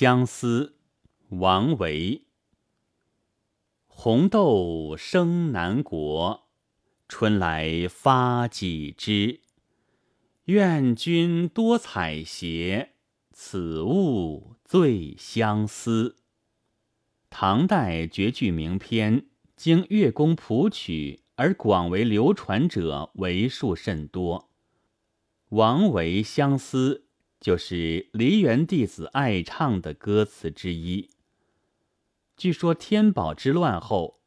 相思，王维。红豆生南国，春来发几枝。愿君多采撷，此物最相思。唐代绝句名篇，经乐工谱曲而广为流传者为数甚多。王维《相思》就是梨园弟子爱唱的歌词之一。据说天宝之乱后，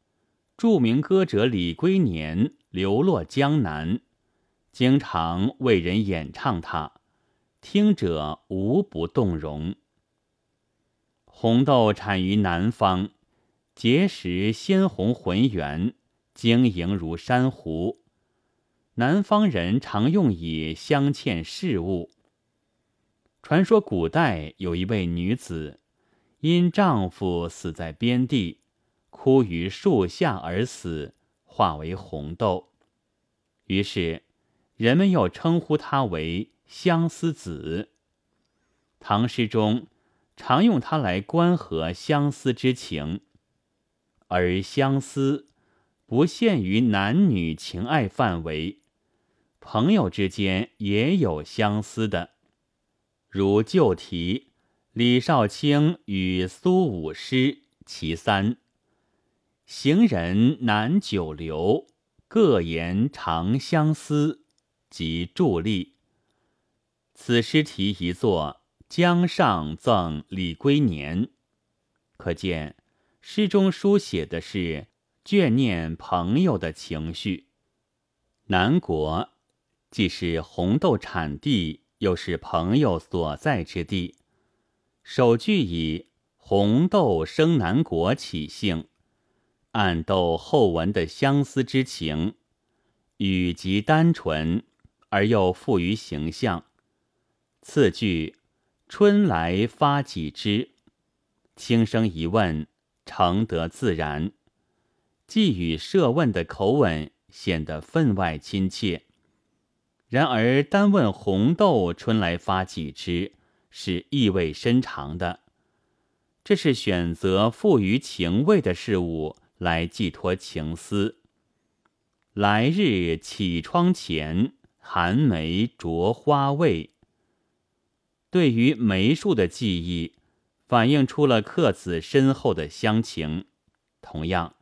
著名歌者李龟年流落江南，经常为人演唱它，听者无不动容。红豆产于南方，结实鲜红浑圆，晶莹如珊瑚。南方人常用以镶嵌饰物。传说古代有一位女子，因丈夫死在边地，枯于树下而死，化为红豆。于是人们又称呼她为相思子。唐诗中。常用它来关合相思之情，而相思不限于男女情爱范围，朋友之间也有相思的。如旧题李少卿与苏武诗其三：行人难久留，各言长相思。即伫立。此诗题一作。江上赠李龟年，可见诗中书写的是眷念朋友的情绪。南国既是红豆产地，又是朋友所在之地。首句以“红豆生南国”起兴，暗斗后文的相思之情，语极单纯而又富于形象。次句。春来发几枝，轻声一问，诚得自然。寄语设问的口吻显得分外亲切。然而单问红豆春来发几枝，是意味深长的。这是选择富于情味的事物来寄托情思。来日绮窗前，寒梅着花未？对于梅树的记忆，反映出了客子深厚的乡情。同样，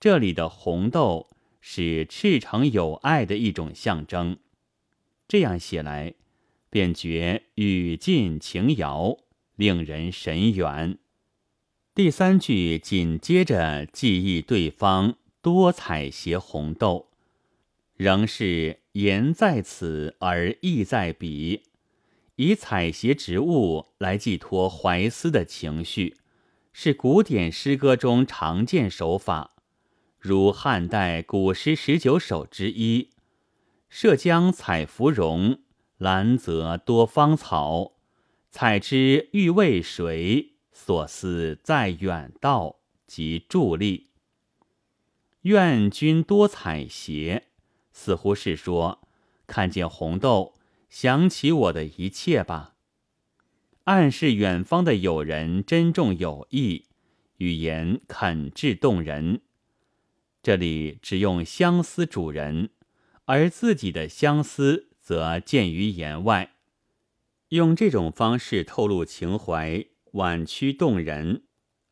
这里的红豆是赤诚友爱的一种象征。这样写来，便觉语尽情遥，令人神远。第三句紧接着记忆对方多采撷红豆，仍是言在此而意在彼。以采撷植物来寄托怀思的情绪，是古典诗歌中常见手法，如汉代古诗十九首之一：“涉江采芙蓉，兰泽多芳草。采之欲为谁？所思在远道。”即伫立。愿君多采撷，似乎是说看见红豆。想起我的一切吧，暗示远方的友人珍重有意，语言恳挚动人。这里只用相思主人，而自己的相思则见于言外。用这种方式透露情怀，婉曲动人，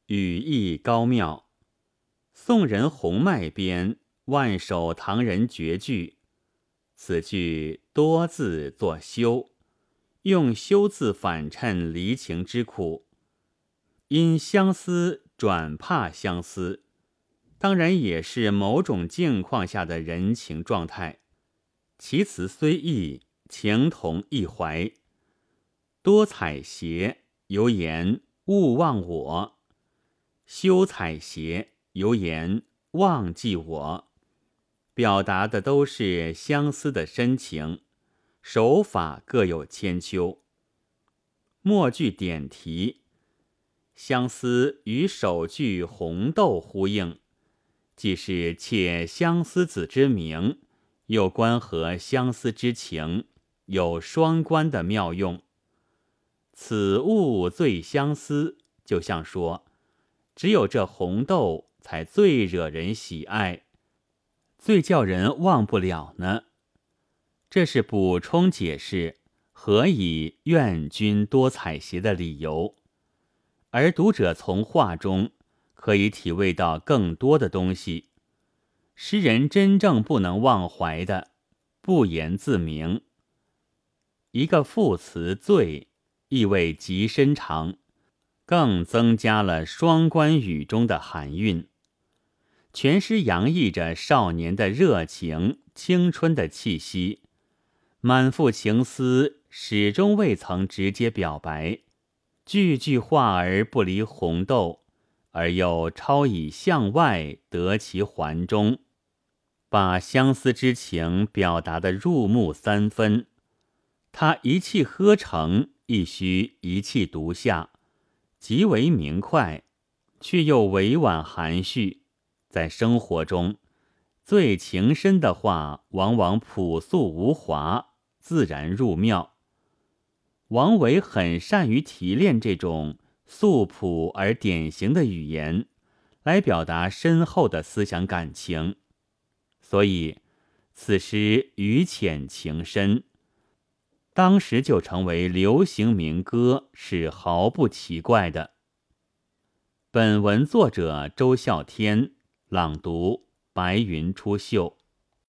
语意高妙。宋人洪迈编《万首唐人绝句》。此句多字作休，用休字反衬离情之苦。因相思转怕相思，当然也是某种境况下的人情状态。其词虽异，情同一怀。多采撷，犹言勿忘我；休采撷，犹言忘记我。表达的都是相思的深情，手法各有千秋。末句点题，相思与首句红豆呼应，既是窃相思子之名，又关合相思之情，有双关的妙用。此物最相思，就像说，只有这红豆才最惹人喜爱，最叫人忘不了呢。这是补充解释何以愿君多采撷的理由，而读者从画中可以体味到更多的东西。诗人真正不能忘怀的，不言自明。一个副词“醉”。意味极深长，更增加了双关语中的含韵。全诗洋溢着少年的热情、青春的气息，满腹情思始终未曾直接表白，句句话而不离红豆，而又超以向外得其环中，把相思之情表达的入木三分。他一气呵成。亦须一气独下，极为明快，却又委婉含蓄。在生活中，最情深的话，往往朴素无华，自然入妙。王维很善于提炼这种素朴而典型的语言，来表达深厚的思想感情，所以此诗语浅情深。当时就成为流行民歌，是毫不奇怪的。本文作者周啸天朗读：白云出岫。